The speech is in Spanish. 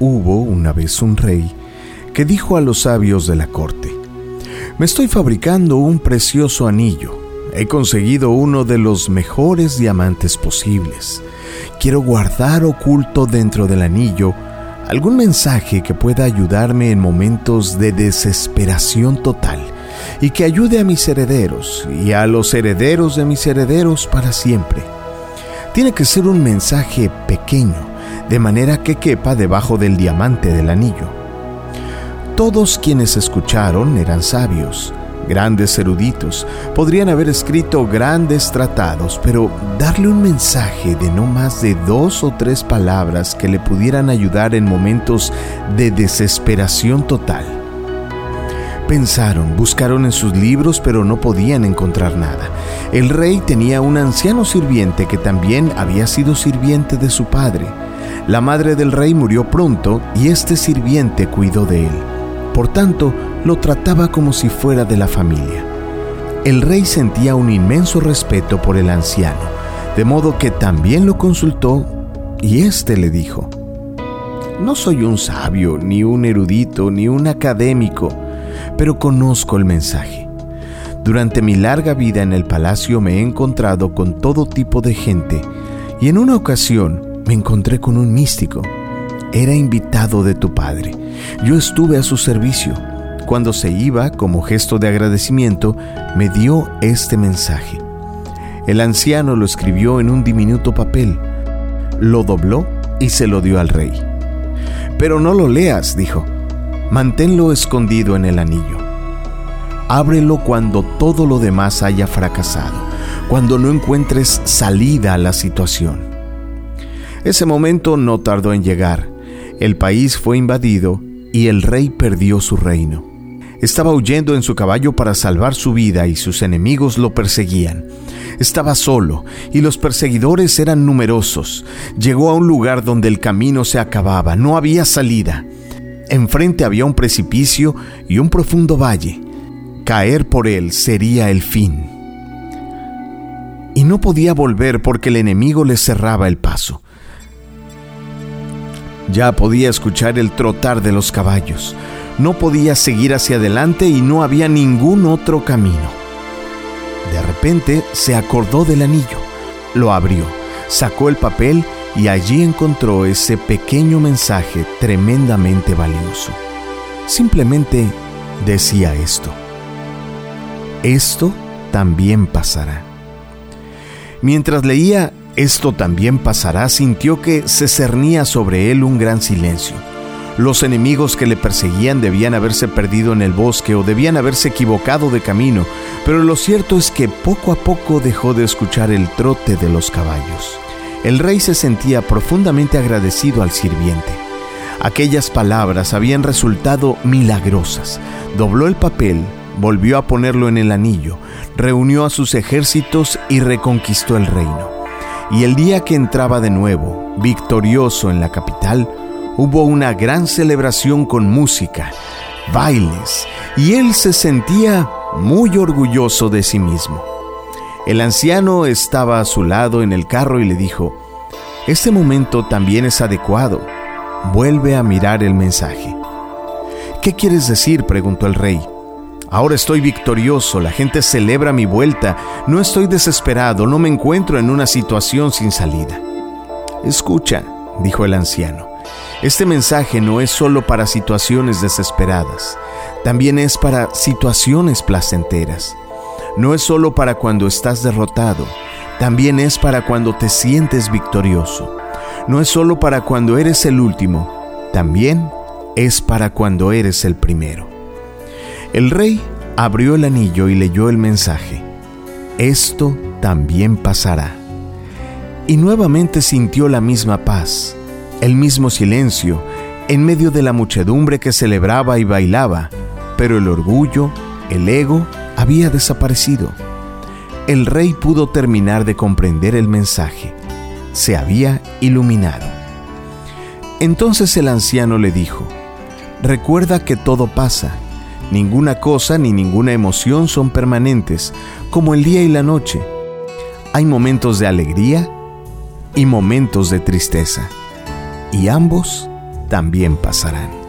Hubo una vez un rey que dijo a los sabios de la corte, Me estoy fabricando un precioso anillo. He conseguido uno de los mejores diamantes posibles. Quiero guardar oculto dentro del anillo algún mensaje que pueda ayudarme en momentos de desesperación total y que ayude a mis herederos y a los herederos de mis herederos para siempre. Tiene que ser un mensaje pequeño, de manera que quepa debajo del diamante del anillo. Todos quienes escucharon eran sabios, grandes eruditos, podrían haber escrito grandes tratados, pero darle un mensaje de no más de dos o tres palabras que le pudieran ayudar en momentos de desesperación total. Pensaron, buscaron en sus libros, pero no podían encontrar nada. El rey tenía un anciano sirviente que también había sido sirviente de su padre. La madre del rey murió pronto y este sirviente cuidó de él. Por tanto, lo trataba como si fuera de la familia. El rey sentía un inmenso respeto por el anciano, de modo que también lo consultó y éste le dijo, No soy un sabio, ni un erudito, ni un académico, pero conozco el mensaje. Durante mi larga vida en el palacio me he encontrado con todo tipo de gente y en una ocasión me encontré con un místico. Era invitado de tu padre. Yo estuve a su servicio. Cuando se iba, como gesto de agradecimiento, me dio este mensaje. El anciano lo escribió en un diminuto papel, lo dobló y se lo dio al rey. Pero no lo leas, dijo. Manténlo escondido en el anillo. Ábrelo cuando todo lo demás haya fracasado, cuando no encuentres salida a la situación. Ese momento no tardó en llegar. El país fue invadido y el rey perdió su reino. Estaba huyendo en su caballo para salvar su vida y sus enemigos lo perseguían. Estaba solo y los perseguidores eran numerosos. Llegó a un lugar donde el camino se acababa, no había salida. Enfrente había un precipicio y un profundo valle. Caer por él sería el fin. Y no podía volver porque el enemigo le cerraba el paso. Ya podía escuchar el trotar de los caballos. No podía seguir hacia adelante y no había ningún otro camino. De repente se acordó del anillo, lo abrió, sacó el papel y allí encontró ese pequeño mensaje tremendamente valioso. Simplemente decía esto. Esto también pasará. Mientras leía esto también pasará, sintió que se cernía sobre él un gran silencio. Los enemigos que le perseguían debían haberse perdido en el bosque o debían haberse equivocado de camino, pero lo cierto es que poco a poco dejó de escuchar el trote de los caballos. El rey se sentía profundamente agradecido al sirviente. Aquellas palabras habían resultado milagrosas. Dobló el papel, volvió a ponerlo en el anillo, reunió a sus ejércitos y reconquistó el reino. Y el día que entraba de nuevo, victorioso en la capital, hubo una gran celebración con música, bailes, y él se sentía muy orgulloso de sí mismo. El anciano estaba a su lado en el carro y le dijo, Este momento también es adecuado. Vuelve a mirar el mensaje. ¿Qué quieres decir? preguntó el rey. Ahora estoy victorioso, la gente celebra mi vuelta, no estoy desesperado, no me encuentro en una situación sin salida. Escucha, dijo el anciano, este mensaje no es solo para situaciones desesperadas, también es para situaciones placenteras. No es solo para cuando estás derrotado, también es para cuando te sientes victorioso. No es solo para cuando eres el último, también es para cuando eres el primero. El rey abrió el anillo y leyó el mensaje. Esto también pasará. Y nuevamente sintió la misma paz, el mismo silencio, en medio de la muchedumbre que celebraba y bailaba, pero el orgullo, el ego, había desaparecido. El rey pudo terminar de comprender el mensaje. Se había iluminado. Entonces el anciano le dijo, Recuerda que todo pasa Ninguna cosa ni ninguna emoción son permanentes, como el día y la noche. Hay momentos de alegría y momentos de tristeza, y ambos también pasarán.